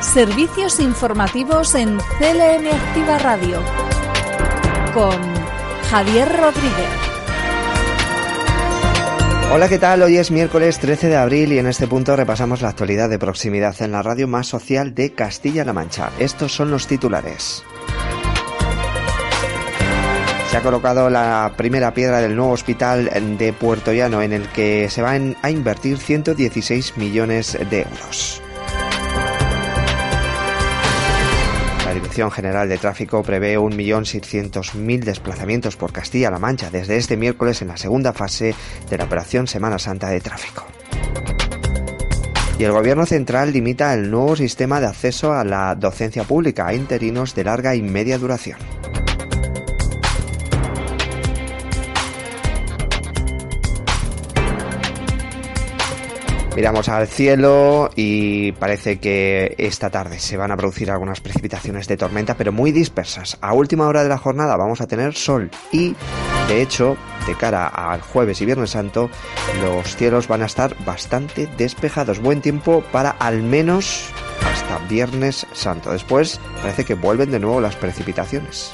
Servicios informativos en CLM Activa Radio con Javier Rodríguez. Hola, ¿qué tal? Hoy es miércoles 13 de abril y en este punto repasamos la actualidad de proximidad en la radio más social de Castilla-La Mancha. Estos son los titulares. Se ha colocado la primera piedra del nuevo hospital de Puerto Llano en el que se van a invertir 116 millones de euros. General de Tráfico prevé 1.600.000 desplazamientos por Castilla-La Mancha desde este miércoles en la segunda fase de la Operación Semana Santa de Tráfico. Y el Gobierno Central limita el nuevo sistema de acceso a la docencia pública a interinos de larga y media duración. Miramos al cielo y parece que esta tarde se van a producir algunas precipitaciones de tormenta, pero muy dispersas. A última hora de la jornada vamos a tener sol y, de hecho, de cara al jueves y viernes santo, los cielos van a estar bastante despejados. Buen tiempo para al menos hasta viernes santo. Después parece que vuelven de nuevo las precipitaciones.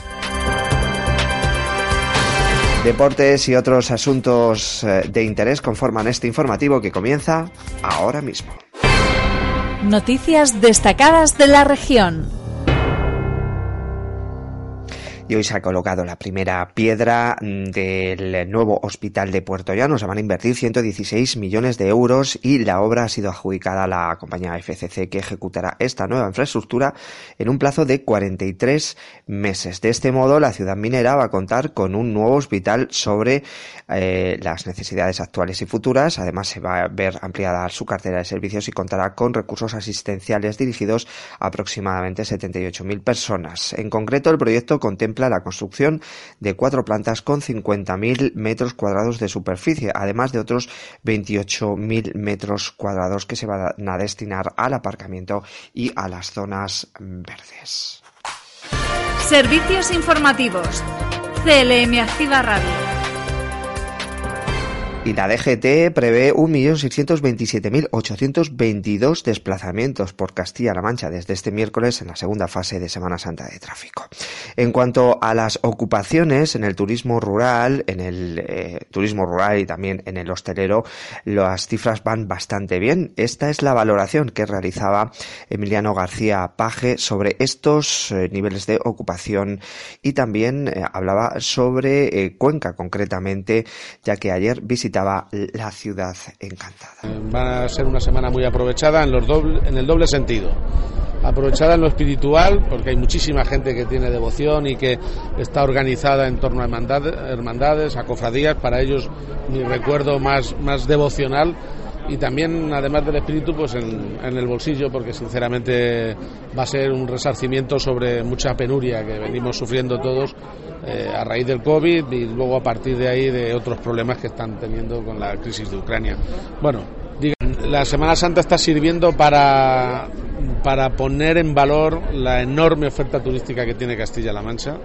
Deportes y otros asuntos eh, de interés conforman este informativo que comienza ahora mismo. Noticias destacadas de la región y hoy se ha colocado la primera piedra mm, del nuevo hospital de Puerto Llano. Se van a invertir 116 millones de euros y la obra ha sido adjudicada a la compañía FCC que ejecutará esta nueva infraestructura en un plazo de 43 meses. De este modo, la ciudad minera va a contar con un nuevo hospital sobre eh, las necesidades actuales y futuras. Además, se va a ver ampliada su cartera de servicios y contará con recursos asistenciales dirigidos a aproximadamente 78.000 personas. En concreto, el proyecto contempla la construcción de cuatro plantas con 50.000 metros cuadrados de superficie, además de otros 28.000 metros cuadrados que se van a destinar al aparcamiento y a las zonas verdes. Servicios informativos. CLM Activa Radio. Y la DGT prevé 1.627.822 desplazamientos por Castilla-La Mancha desde este miércoles en la segunda fase de Semana Santa de tráfico. En cuanto a las ocupaciones en el turismo rural, en el eh, turismo rural y también en el hostelero, las cifras van bastante bien. Esta es la valoración que realizaba Emiliano García Paje sobre estos eh, niveles de ocupación y también eh, hablaba sobre Cuenca concretamente, ya que ayer visitó la ciudad encantada. Va a ser una semana muy aprovechada en, los doble, en el doble sentido. Aprovechada en lo espiritual, porque hay muchísima gente que tiene devoción y que está organizada en torno a hermandades, a cofradías, para ellos mi recuerdo más, más devocional y también, además del espíritu, pues en, en, el bolsillo, porque sinceramente va a ser un resarcimiento sobre mucha penuria que venimos sufriendo todos eh, a raíz del COVID y luego a partir de ahí de otros problemas que están teniendo con la crisis de Ucrania. Bueno, digan, la Semana Santa está sirviendo para, para poner en valor la enorme oferta turística que tiene Castilla-La Mancha.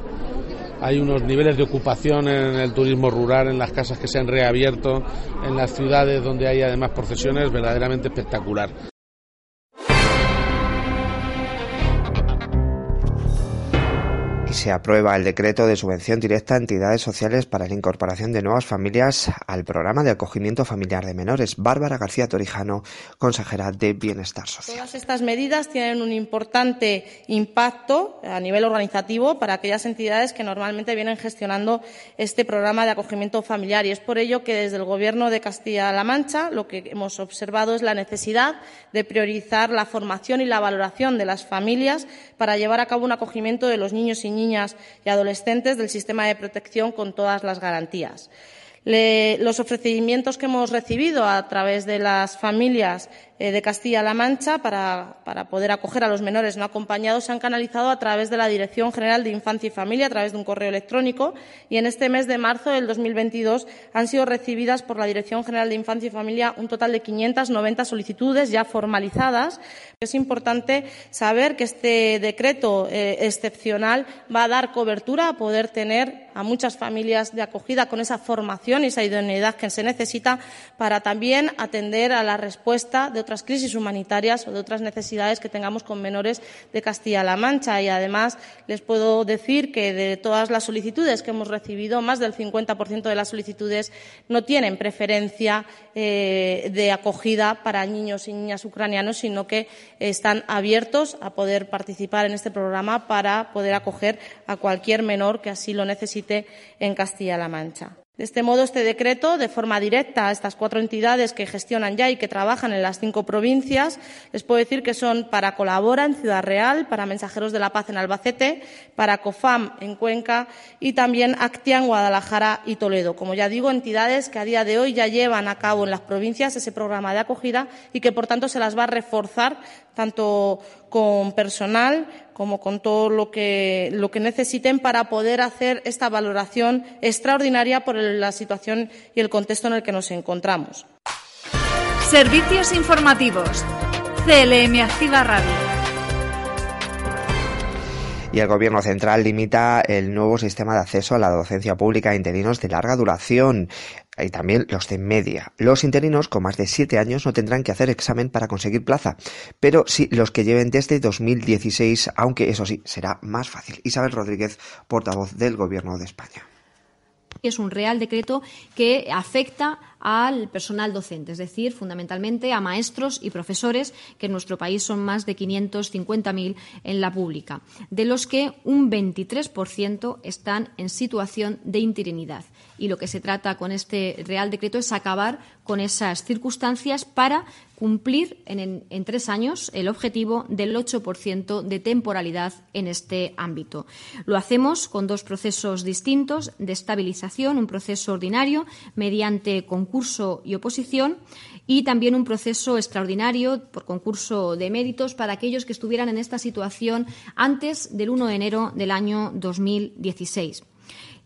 Hay unos niveles de ocupación en el turismo rural, en las casas que se han reabierto, en las ciudades donde hay además procesiones, verdaderamente espectacular. Se aprueba el decreto de subvención directa a entidades sociales para la incorporación de nuevas familias al programa de acogimiento familiar de menores. Bárbara García Torijano, consejera de Bienestar Social. Todas estas medidas tienen un importante impacto a nivel organizativo para aquellas entidades que normalmente vienen gestionando este programa de acogimiento familiar y es por ello que desde el Gobierno de Castilla-La Mancha lo que hemos observado es la necesidad de priorizar la formación y la valoración de las familias para llevar a cabo un acogimiento de los niños y niñas niñas y adolescentes del sistema de protección con todas las garantías. Los ofrecimientos que hemos recibido a través de las familias de Castilla-La Mancha para, para, poder acoger a los menores no acompañados se han canalizado a través de la Dirección General de Infancia y Familia, a través de un correo electrónico, y en este mes de marzo del 2022 han sido recibidas por la Dirección General de Infancia y Familia un total de 590 solicitudes ya formalizadas. Es importante saber que este decreto eh, excepcional va a dar cobertura a poder tener a muchas familias de acogida con esa formación y esa idoneidad que se necesita para también atender a la respuesta de otras crisis humanitarias o de otras necesidades que tengamos con menores de Castilla-La Mancha. Y además les puedo decir que de todas las solicitudes que hemos recibido, más del 50% de las solicitudes no tienen preferencia eh, de acogida para niños y niñas ucranianos, sino que están abiertos a poder participar en este programa para poder acoger a cualquier menor que así lo necesite en Castilla-La Mancha. De este modo, este decreto, de forma directa a estas cuatro entidades que gestionan ya y que trabajan en las cinco provincias, les puedo decir que son para Colabora en Ciudad Real, para Mensajeros de la Paz en Albacete, para COFAM en Cuenca y también Actia en Guadalajara y Toledo. Como ya digo, entidades que a día de hoy ya llevan a cabo en las provincias ese programa de acogida y que, por tanto, se las va a reforzar tanto con personal como con todo lo que, lo que necesiten para poder hacer esta valoración extraordinaria por la situación y el contexto en el que nos encontramos. Servicios informativos. CLM Activa Radio. Y el Gobierno central limita el nuevo sistema de acceso a la docencia pública a interinos de larga duración y también los de media. Los interinos con más de siete años no tendrán que hacer examen para conseguir plaza, pero sí los que lleven desde 2016, aunque eso sí, será más fácil. Isabel Rodríguez, portavoz del Gobierno de España. Es un real decreto que afecta al personal docente, es decir, fundamentalmente a maestros y profesores, que en nuestro país son más de 550.000 en la pública, de los que un 23% están en situación de interinidad. Y lo que se trata con este Real Decreto es acabar con esas circunstancias para cumplir en, tres años el objetivo del 8% de temporalidad en este ámbito. Lo hacemos con dos procesos distintos de estabilización, un proceso ordinario mediante concurso y oposición y también un proceso extraordinario por concurso de méritos para aquellos que estuvieran en esta situación antes del 1 de enero del año 2016.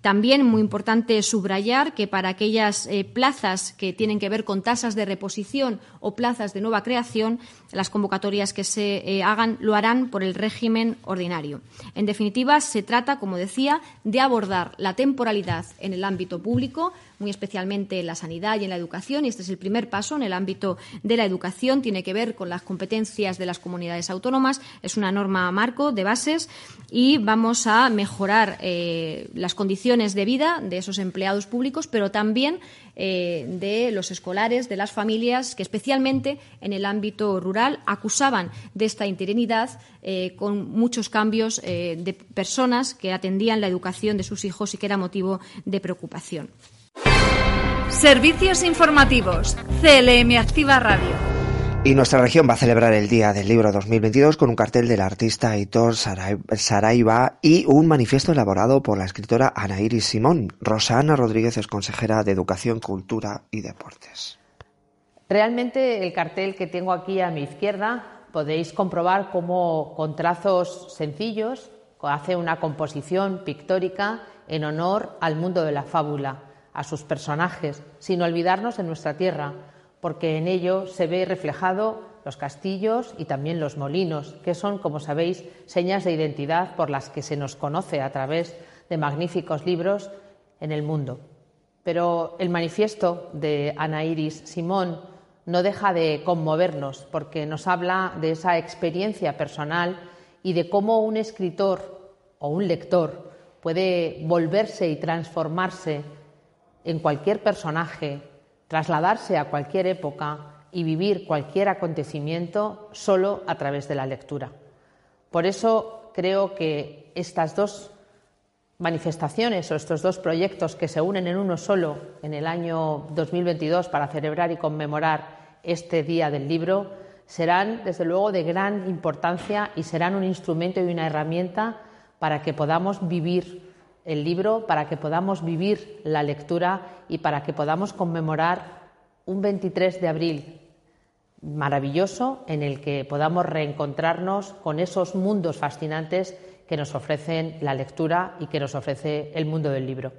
También muy importante subrayar que para aquellas eh, plazas que tienen que ver con tasas de reposición o plazas de nueva creación, las convocatorias que se eh, hagan lo harán por el régimen ordinario. En definitiva, se trata, como decía, de abordar la temporalidad en el ámbito público muy especialmente en la sanidad y en la educación, y este es el primer paso en el ámbito de la educación, tiene que ver con las competencias de las comunidades autónomas, es una norma marco de bases y vamos a mejorar eh, las condiciones de vida de esos empleados públicos, pero también eh, de los escolares, de las familias que especialmente en el ámbito rural acusaban de esta interinidad eh, con muchos cambios de personas que atendían la educación de sus hijos y que era motivo de preocupación. Servicios informativos. CLM Activa Radio. Y nuestra región va a celebrar el Día del Libro 2022 con un cartel del artista Aitor Saraiva y un manifiesto elaborado por la escritora Ana Iris Simón. Rosana Rodríguez es consejera de Educación, Cultura y Deportes. Realmente el cartel que tengo aquí a mi izquierda podéis comprobar cómo con trazos sencillos hace una composición pictórica en honor al mundo de la fábula a sus personajes, sin olvidarnos de nuestra tierra, porque en ello se ve reflejado los castillos y también los molinos, que son, como sabéis, señas de identidad por las que se nos conoce a través de magníficos libros en el mundo. Pero el manifiesto de Ana Iris Simón no deja de conmovernos porque nos habla de esa experiencia personal y de cómo un escritor o un lector puede volverse y transformarse en cualquier personaje, trasladarse a cualquier época y vivir cualquier acontecimiento solo a través de la lectura. Por eso creo que estas dos manifestaciones o estos dos proyectos que se unen en uno solo en el año 2022 para celebrar y conmemorar este Día del Libro serán, desde luego, de gran importancia y serán un instrumento y una herramienta para que podamos vivir el libro para que podamos vivir la lectura y para que podamos conmemorar un 23 de abril maravilloso en el que podamos reencontrarnos con esos mundos fascinantes que nos ofrecen la lectura y que nos ofrece el mundo del libro.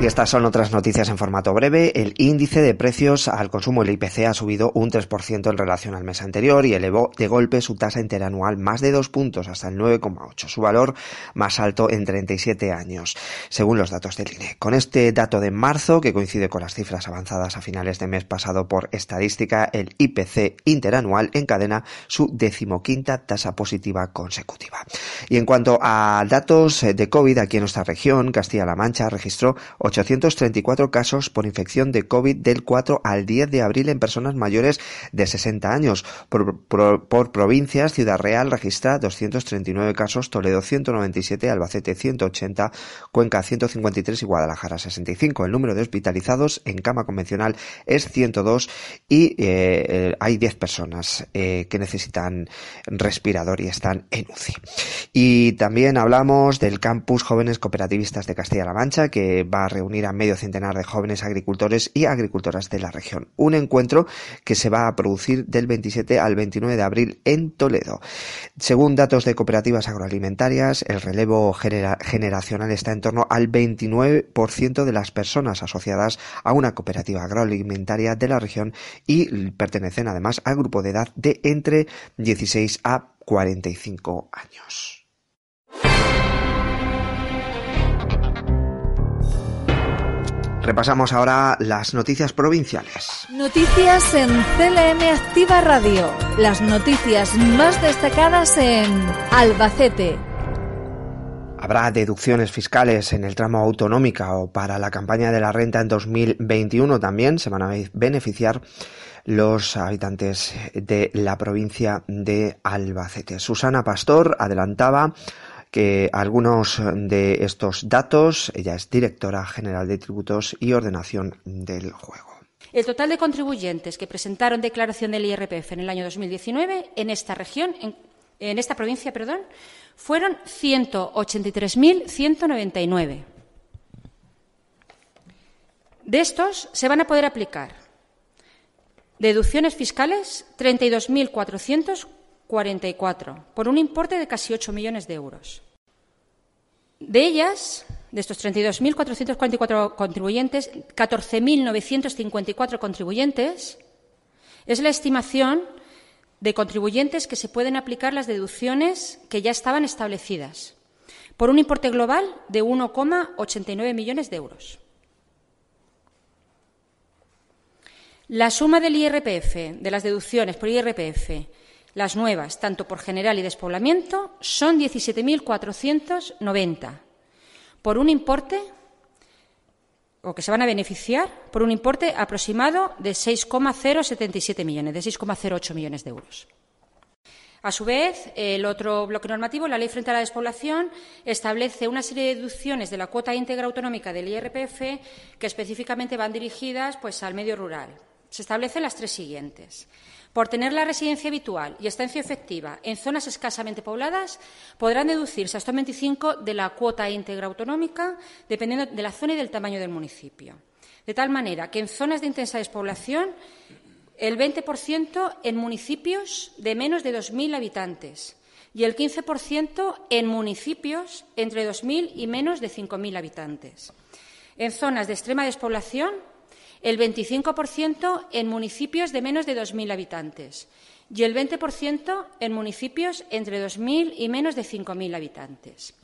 Y estas son otras noticias en formato breve. El índice de precios al consumo, el IPC, ha subido un 3% en relación al mes anterior y elevó de golpe su tasa interanual más de dos puntos hasta el 9,8, su valor más alto en 37 años, según los datos del INE. Con este dato de marzo, que coincide con las cifras avanzadas a finales de mes pasado por estadística, el IPC interanual encadena su decimoquinta tasa positiva consecutiva. Y en cuanto a datos de COVID aquí en nuestra región, Castilla-La Mancha registró 834 casos por infección de COVID del 4 al 10 de abril en personas mayores de 60 años. Por, provincias, Ciudad Real registra 239 casos, Toledo 197, Albacete 180, Cuenca 153 y Guadalajara 65. El número de hospitalizados en cama convencional es 102 y eh, hay 10 personas eh, que necesitan respirador y están en UCI. Y también hablamos del campus Jóvenes Cooperativistas de Castilla-La Mancha que va a reunir a medio centenar de jóvenes agricultores y agricultoras de la región. Un encuentro que se va a producir del 27 al 29 de abril en Toledo. Según datos de cooperativas agroalimentarias, el relevo generacional está en torno al 29% de las personas asociadas a una cooperativa agroalimentaria de la región y pertenecen además al grupo de edad de entre 16 a 45 años. Repasamos ahora las noticias provinciales. Noticias en CLM Activa Radio. Las noticias más destacadas en Albacete. Habrá deducciones fiscales en el tramo autonómica o para la campaña de la renta en 2021 también. Se van a beneficiar los habitantes de la provincia de Albacete. Susana Pastor adelantaba que algunos de estos datos, ella es directora general de tributos y ordenación del juego. El total de contribuyentes que presentaron declaración del IRPF en el año 2019 en esta región, en, en esta provincia, perdón, fueron 183.199. De estos se van a poder aplicar deducciones fiscales 32.400 44, por un importe de casi 8 millones de euros. De ellas, de estos 32.444 contribuyentes, 14.954 contribuyentes es la estimación de contribuyentes que se pueden aplicar las deducciones que ya estaban establecidas, por un importe global de 1,89 millones de euros. La suma del IRPF, de las deducciones por IRPF las nuevas, tanto por general y despoblamiento, son 17.490, por un importe, o que se van a beneficiar, por un importe aproximado de 6,077 millones, de 6,08 millones de euros. A su vez, el otro bloque normativo, la Ley frente a la despoblación, establece una serie de deducciones de la cuota íntegra autonómica del IRPF que específicamente van dirigidas pues, al medio rural. Se establecen las tres siguientes. Por tener la residencia habitual y estancia efectiva en zonas escasamente pobladas, podrán deducirse hasta un 25 de la cuota íntegra autonómica, dependiendo de la zona y del tamaño del municipio. De tal manera que en zonas de intensa despoblación, el 20% en municipios de menos de 2.000 habitantes y el 15% en municipios entre 2.000 y menos de 5.000 habitantes. En zonas de extrema despoblación, el 25% en municipios de menos de 2.000 habitantes y el 20% en municipios entre 2.000 y menos de 5.000 habitantes.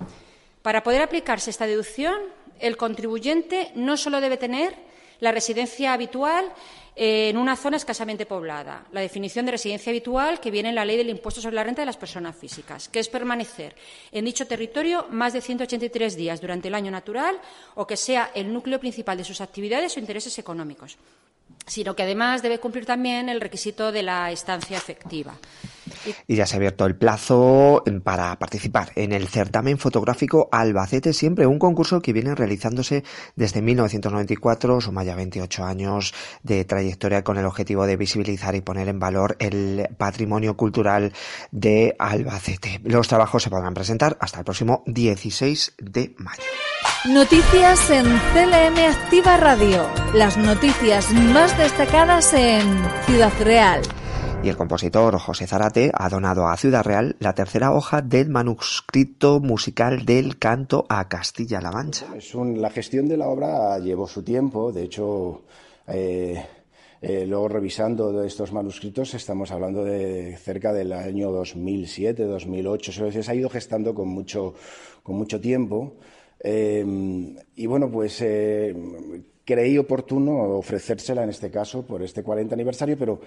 Para poder aplicarse esta deducción, el contribuyente no solo debe tener la residencia habitual en una zona escasamente poblada. La definición de residencia habitual que viene en la Ley del Impuesto sobre la Renta de las Personas Físicas, que es permanecer en dicho territorio más de 183 días durante el año natural o que sea el núcleo principal de sus actividades o intereses económicos. Sino que además debe cumplir también el requisito de la estancia efectiva. Y ya se ha abierto el plazo para participar en el certamen fotográfico Albacete Siempre, un concurso que viene realizándose desde 1994, suma ya 28 años de trayectoria con el objetivo de visibilizar y poner en valor el patrimonio cultural de Albacete. Los trabajos se podrán presentar hasta el próximo 16 de mayo. Noticias en CLM Activa Radio. Las noticias más destacadas en Ciudad Real y el compositor José Zarate ha donado a Ciudad Real la tercera hoja del manuscrito musical del canto a Castilla-La Mancha. la gestión de la obra llevó su tiempo, de hecho, eh, eh, luego revisando estos manuscritos estamos hablando de cerca del año 2007, 2008, se ha ido gestando con mucho, con mucho tiempo. Eh, y bueno, pues creí oportuno ofrecérsela en este caso por este 40 aniversario, pero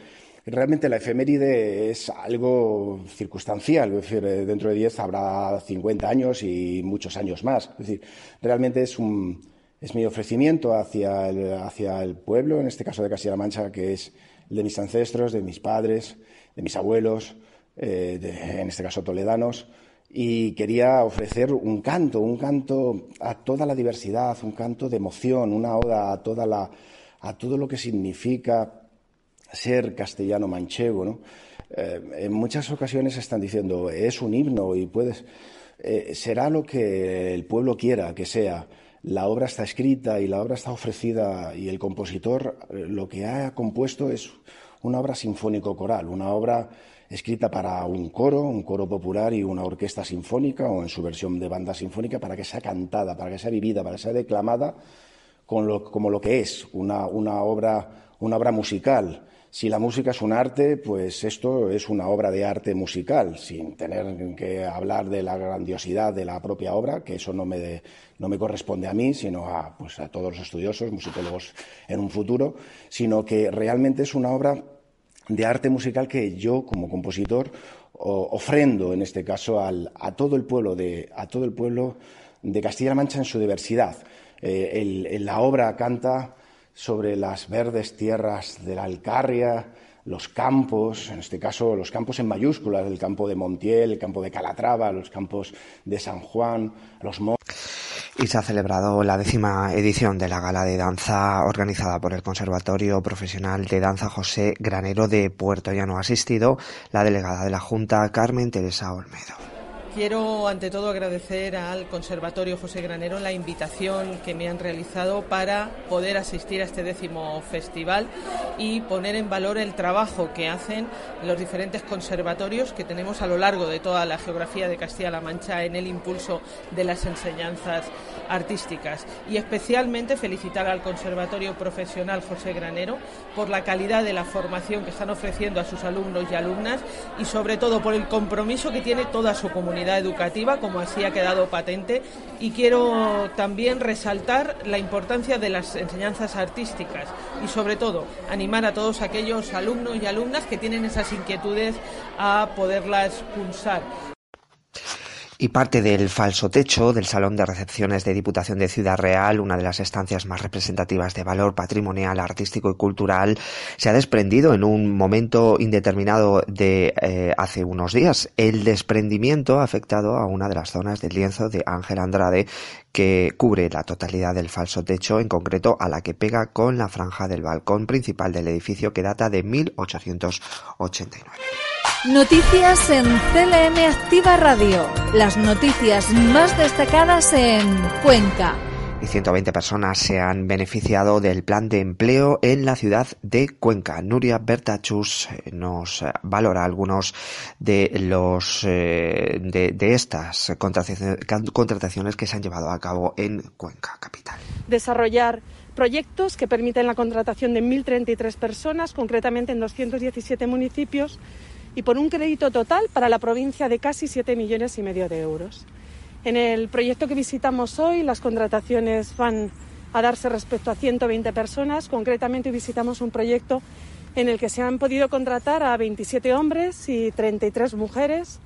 realmente la efeméride es algo circunstancial. Es decir, eh, dentro de 10 habrá 50 años y muchos años más. Es decir, realmente es un es mi ofrecimiento hacia el, hacia el pueblo, en este caso de Castilla-La Mancha, que es el de mis ancestros, de mis padres, de mis abuelos, eh, en este caso toledanos, y quería ofrecer un canto, un canto a toda la diversidad, un canto de emoción, una oda a, toda la, a todo lo que significa ser castellano manchego. ¿no? Eh, en muchas ocasiones están diciendo, es un himno y puedes... Eh, será lo que el pueblo quiera que sea. La obra está escrita y la obra está ofrecida y el compositor eh, lo que ha compuesto es una obra sinfónico-coral, una obra escrita para un coro, un coro popular y una orquesta sinfónica o en su versión de banda sinfónica para que sea cantada, para que sea vivida, para que sea declamada como lo que es una, obra, musical. Si la música es un arte, pues esto es una obra de arte musical, sin tener que hablar de la grandiosidad de la propia obra, que eso no me, no me corresponde a mí, sino a, pues, a todos los estudiosos, musicólogos en un futuro, sino que realmente es una obra de arte musical que yo, como compositor, ofrendo, en este caso, a, todo el pueblo de, a todo el pueblo de Castilla-La Mancha en su diversidad. Eh, la obra canta sobre las verdes tierras de la Alcarria, los campos, en este caso los campos en mayúsculas, el campo de Montiel, el campo de Calatrava, los campos de San Juan, los y se ha celebrado la décima edición de la gala de danza organizada por el Conservatorio Profesional de Danza José Granero de Puerto Llano. Ha asistido la delegada de la Junta, Carmen Teresa Olmedo. Quiero ante todo agradecer al Conservatorio José Granero la invitación que me han realizado para poder asistir a este décimo festival y poner en valor el trabajo que hacen los diferentes conservatorios que tenemos a lo largo de toda la geografía de Castilla-La Mancha en el impulso de las enseñanzas artísticas. Y especialmente felicitar al Conservatorio Profesional José Granero por la calidad de la formación que están ofreciendo a sus alumnos y alumnas y sobre todo por el compromiso que tiene toda su comunidad educativa, como así ha quedado patente, y quiero también resaltar la importancia de las enseñanzas artísticas y, sobre todo, animar a todos aquellos alumnos y alumnas que tienen esas inquietudes a poderlas pulsar y parte del falso techo del Salón de Recepciones de Diputación de Ciudad Real, una de las estancias más representativas de valor patrimonial, artístico y cultural, se ha desprendido en un momento indeterminado de eh, hace unos días. El desprendimiento ha afectado a una de las zonas del lienzo de Ángel Andrade que cubre la totalidad del falso techo, en concreto a la que pega con la franja del balcón principal del edificio que data de 1889. Noticias en CLM Activa Radio. Las noticias más destacadas en Cuenca. Y 120 personas se han beneficiado del plan de empleo en la ciudad de Cuenca. Nuria Bertachus eh, nos valora algunos de los eh, de, de estas contrataciones que se han llevado a cabo en Cuenca capital. Desarrollar proyectos que permiten la contratación de 1.033 personas, concretamente en 217 municipios y por un crédito total para la provincia de casi 7 millones y medio de euros. En el proyecto que visitamos hoy, las contrataciones van a darse respecto a 120 personas. Concretamente, visitamos un proyecto en el que se han podido contratar a 27 hombres y 33 mujeres.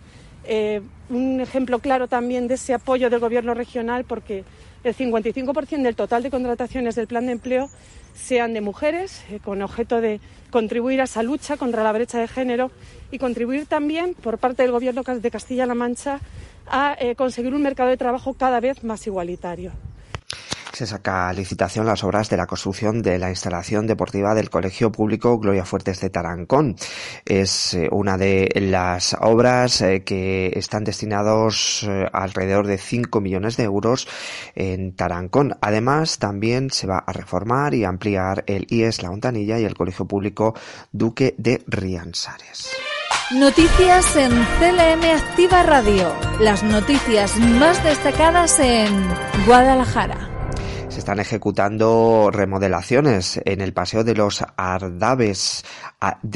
Eh, un ejemplo claro también de ese apoyo del Gobierno regional porque el 55% del total de contrataciones del plan de empleo sean de mujeres, eh, con objeto de contribuir a esa lucha contra la brecha de género y contribuir también por parte del Gobierno de Castilla-La Mancha a eh, conseguir un mercado de trabajo cada vez más igualitario se saca a licitación las obras de la construcción de la instalación deportiva del Colegio Público Gloria Fuertes de Tarancón. Es eh, una de las obras eh, que están destinados eh, alrededor de 5 millones de euros en Tarancón. Además, también se va a reformar y ampliar el IES La Hontanilla y el Colegio Público Duque de Riansares. Noticias en CLM Activa Radio. Las noticias más destacadas en Guadalajara están ejecutando remodelaciones en el Paseo de los Ardaves,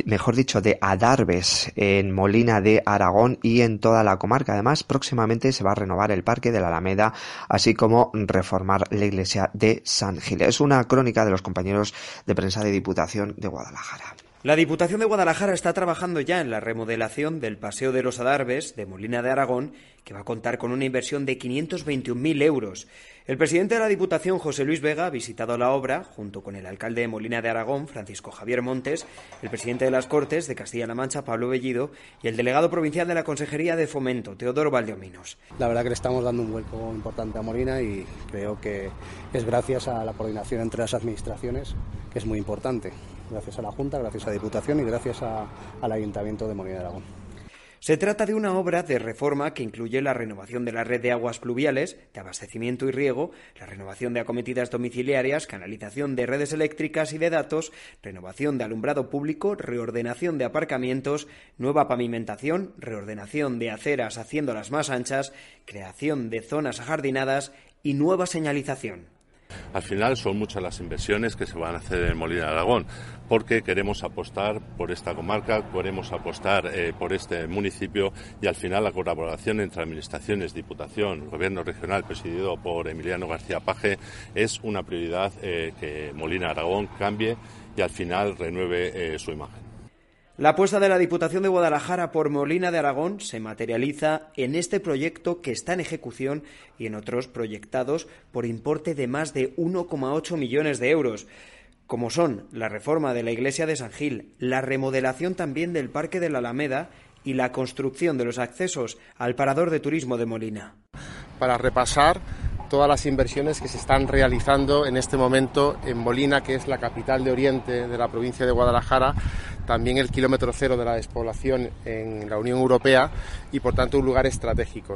mejor dicho, de Adarves, en Molina de Aragón y en toda la comarca. Además, próximamente se va a renovar el Parque de la Alameda, así como reformar la iglesia de San Gil. Es una crónica de los compañeros de prensa de Diputación de Guadalajara. La Diputación de Guadalajara está trabajando ya en la remodelación del Paseo de los Adarves de Molina de Aragón, que va a contar con una inversión de 521.000 euros. El presidente de la Diputación, José Luis Vega, ha visitado la obra junto con el alcalde de Molina de Aragón, Francisco Javier Montes, el presidente de las Cortes de Castilla-La Mancha, Pablo Bellido, y el delegado provincial de la Consejería de Fomento, Teodoro Valdeominos. La verdad que le estamos dando un vuelco importante a Molina y creo que es gracias a la coordinación entre las administraciones, que es muy importante gracias a la Junta, gracias a la Diputación y gracias al Ayuntamiento de Molina de Aragón. Se trata de una obra de reforma que incluye la renovación de la red de aguas pluviales, de abastecimiento y riego, la renovación de acometidas domiciliarias, canalización de redes eléctricas y de datos, renovación de alumbrado público, reordenación de aparcamientos, nueva pavimentación, reordenación de aceras haciéndolas más anchas, creación de zonas ajardinadas y nueva señalización. Al final son muchas las inversiones que se van a hacer en Molina de Aragón, porque queremos apostar por esta comarca, queremos apostar eh, por este municipio y al final la colaboración entre administraciones, Diputación, Gobierno regional presidido por Emiliano García Paje es una prioridad eh, que Molina Aragón cambie y al final renueve eh, su imagen. La apuesta de la Diputación de Guadalajara por Molina de Aragón se materializa en este proyecto que está en ejecución y en otros proyectados por importe de más de 1,8 millones de euros, como son la reforma de la iglesia de San Gil, la remodelación también del Parque de la Alameda y la construcción de los accesos al parador de turismo de Molina. Para repasar todas las inversiones que se están realizando en este momento en Molina, que es la capital de Oriente de la provincia de Guadalajara, también el kilómetro cero de la despoblación en la Unión Europea y por tanto un lugar estratégico.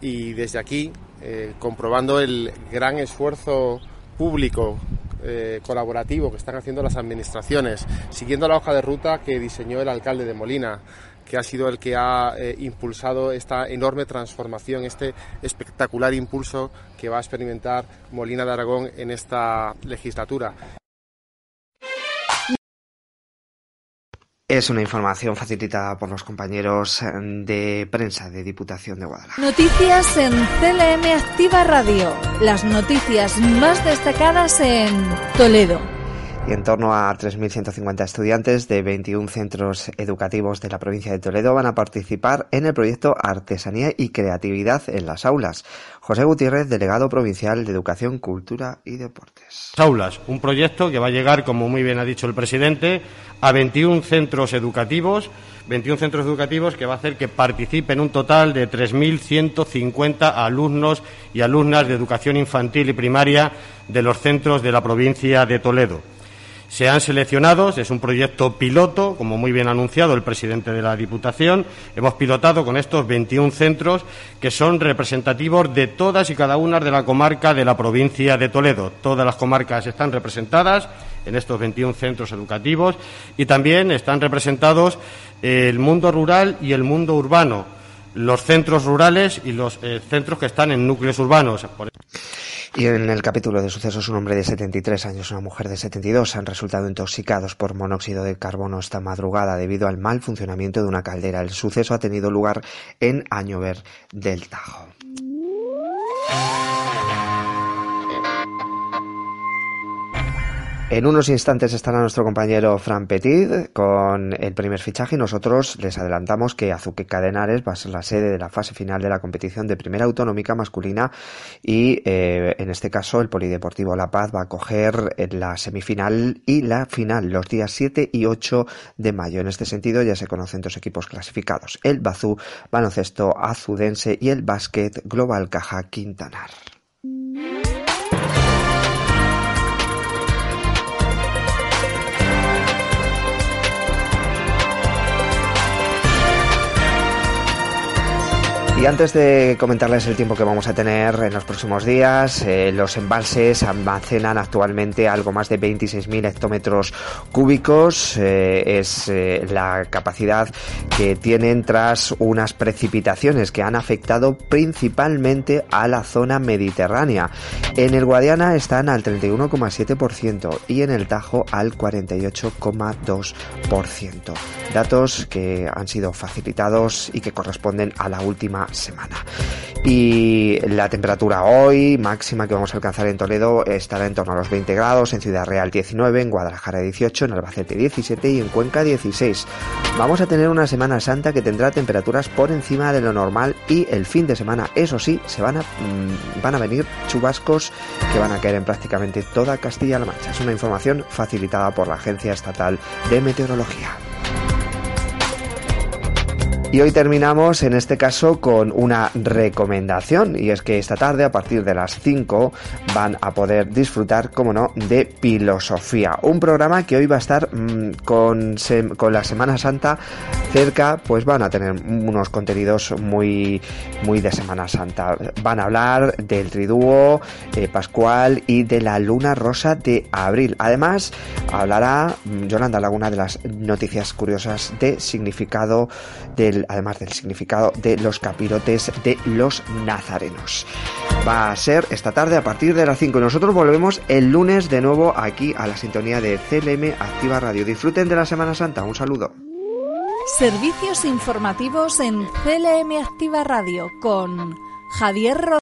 Y desde aquí, eh, comprobando el gran esfuerzo público eh, colaborativo que están haciendo las administraciones, siguiendo la hoja de ruta que diseñó el alcalde de Molina, que ha sido el que ha eh, impulsado esta enorme transformación, este espectacular impulso que va a experimentar Molina de Aragón en esta legislatura. Es una información facilitada por los compañeros eh, de prensa de Diputación de Guadalajara. Noticias en CLM Activa Radio. Las noticias más destacadas en Toledo y en torno a 3.150 estudiantes de 21 centros educativos de la provincia de Toledo van a participar en el proyecto Artesanía y Creatividad en las Aulas. José Gutiérrez, delegado provincial de Educación, Cultura y Deportes. Aulas, un proyecto que va a llegar, como muy bien ha dicho el presidente, a 21 centros educativos 21 centros educativos que va a hacer que participen un total de 3.150 alumnos y alumnas de educación infantil y primaria de los centros de la provincia de Toledo. Se han seleccionado, es un proyecto piloto, como muy bien anunciado el presidente de la Diputación. Hemos pilotado con estos 21 centros que son representativos de todas y cada una de la comarca de la provincia de Toledo. Todas las comarcas están representadas en estos 21 centros educativos y también están representados el mundo rural y el mundo urbano, los centros rurales y los eh, centros que están en núcleos urbanos. Y en el capítulo de sucesos, un hombre de 73 años y una mujer de 72 han resultado intoxicados por monóxido de carbono esta madrugada debido al mal funcionamiento de una caldera. El suceso ha tenido lugar en Añover del Tajo. En unos instantes estará nuestro compañero Fran Petit con el primer fichaje y nosotros les adelantamos que Azuque Cadenares va a ser la sede de la fase final de la competición de primera autonómica masculina y eh, en este caso el Polideportivo La Paz va a coger la semifinal y la final los días 7 y 8 de mayo. En este sentido ya se conocen dos equipos clasificados, el Bazú Baloncesto Azudense y el Básquet Global Caja Quintanar. Y antes de comentarles el tiempo que vamos a tener en los próximos días, eh, los embalses almacenan actualmente algo más de 26.000 hectómetros cúbicos. Eh, es eh, la capacidad que tienen tras unas precipitaciones que han afectado principalmente a la zona mediterránea. En el Guadiana están al 31,7% y en el Tajo al 48,2%. Datos que han sido facilitados y que corresponden a la última semana. Y la temperatura hoy máxima que vamos a alcanzar en Toledo estará en torno a los 20 grados, en Ciudad Real 19, en Guadalajara 18, en Albacete 17 y en Cuenca 16. Vamos a tener una Semana Santa que tendrá temperaturas por encima de lo normal y el fin de semana, eso sí, se van a, mm, van a venir chubascos que van a caer en prácticamente toda Castilla-La Mancha. Es una información facilitada por la Agencia Estatal de Meteorología. Y hoy terminamos en este caso con una recomendación y es que esta tarde a partir de las 5 van a poder disfrutar, como no, de Filosofía, un programa que hoy va a estar mmm, con, con, la Semana Santa cerca, pues van a tener unos contenidos muy, muy de Semana Santa. Van a hablar del Triduo eh, Pascual y de la Luna Rosa de Abril. Además, hablará mm, Yolanda Laguna de las noticias curiosas de significado del además del significado de los capirotes de los nazarenos. Va a ser esta tarde a partir de las 5 y nosotros volvemos el lunes de nuevo aquí a la sintonía de CLM Activa Radio. Disfruten de la Semana Santa. Un saludo. Servicios informativos en CLM Activa Radio con Javier Rodríguez.